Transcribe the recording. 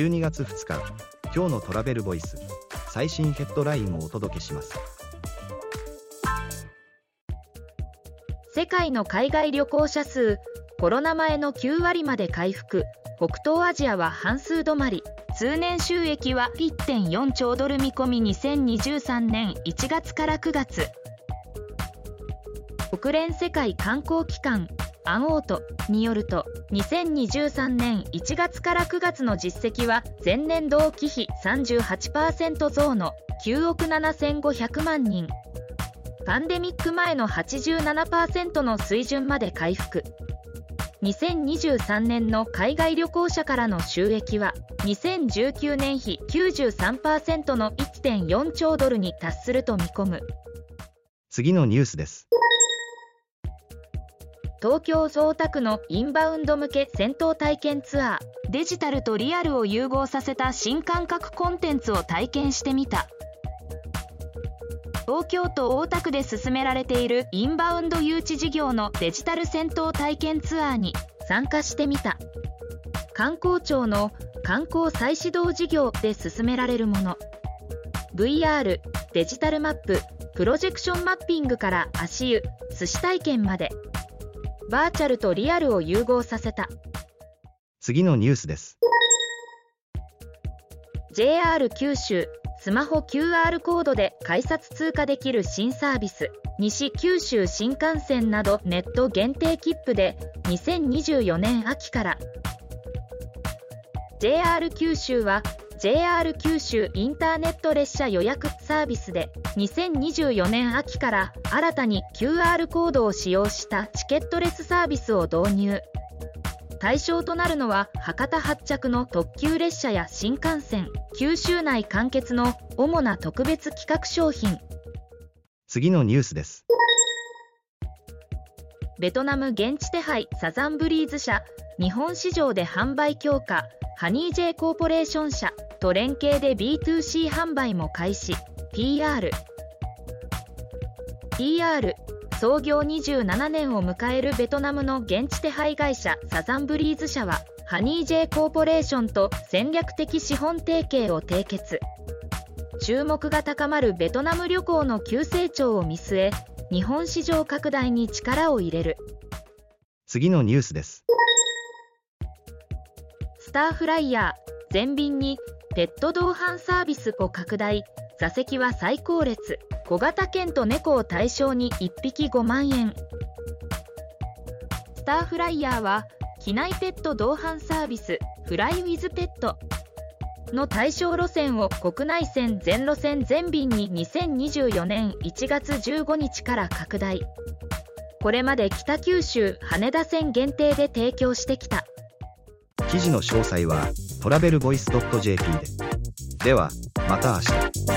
12月2日今日のトラベルボイス最新ヘッドラインをお届けします。世界の海外旅行者数コロナ前の9割まで回復。北東アジアは半数止まり。通年収益は1.4兆ドル見込み。2023年1月から9月。国連世界観光機関アンオートによると2023年1月から9月の実績は前年同期比38%増の9億7500万人。パンデミック前の87%の水準まで回復。2023年の海外旅行者からの収益は2019年比93%の1.4兆ドルに達すると見込む。次のニュースです。東京大田区のインバウンド向け戦闘体験ツアー。デジタルとリアルを融合させた新感覚コンテンツを体験してみた。東京都大田区で進められているインバウンド誘致事業のデジタル戦闘体験ツアーに参加してみた。観光庁の観光再始動事業で進められるもの。VR デジタルマッププロジェクションマッピングから足湯寿司体験まで。バーチャルとリアルを融合させた。次のニュースです。JR 九州スマホ QR コードで改札通過できる新サービス。西九州新幹線などネット限定切符で2024年秋から。JR 九州は JR 九州インターネット列車予約サービスで2024年秋から新たに QR コードを使用したチケットレスサービスを導入。対象となるのは博多発着の特急列車や新幹線九州内完結の主な特別企画商品。次のニュースです。ベトナム現地手配サザンブリーズ社日本市場で販売強化ハニー J コーポレーション社と連携で B2C 販売も開始。PR PR 創業27年を迎えるベトナムの現地手配会社サザンブリーズ社はハニー J コーポレーションと戦略的資本提携を締結。注目が高まるベトナム旅行の急成長を見据え日本市場拡大に力を入れる。次のニュースです。スターフライヤー全便にペット同伴サービスを拡大。座席は最高列。小型犬と猫を対象に1匹5万円。スターフライヤーは機内ペット同伴サービスフライウィズペット。の対象路線を国内線全路線全便に2024年1月15日から拡大。これまで北九州羽田線限定で提供してきた。記事の詳細は travelvoice.jp で。ではまた明日。